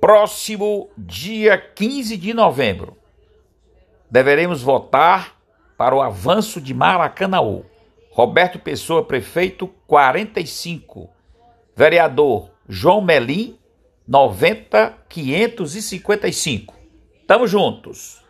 Próximo dia 15 de novembro, deveremos votar para o avanço de Maracanaú. Roberto Pessoa, prefeito, 45. Vereador João Melim, 90 555. Tamo juntos.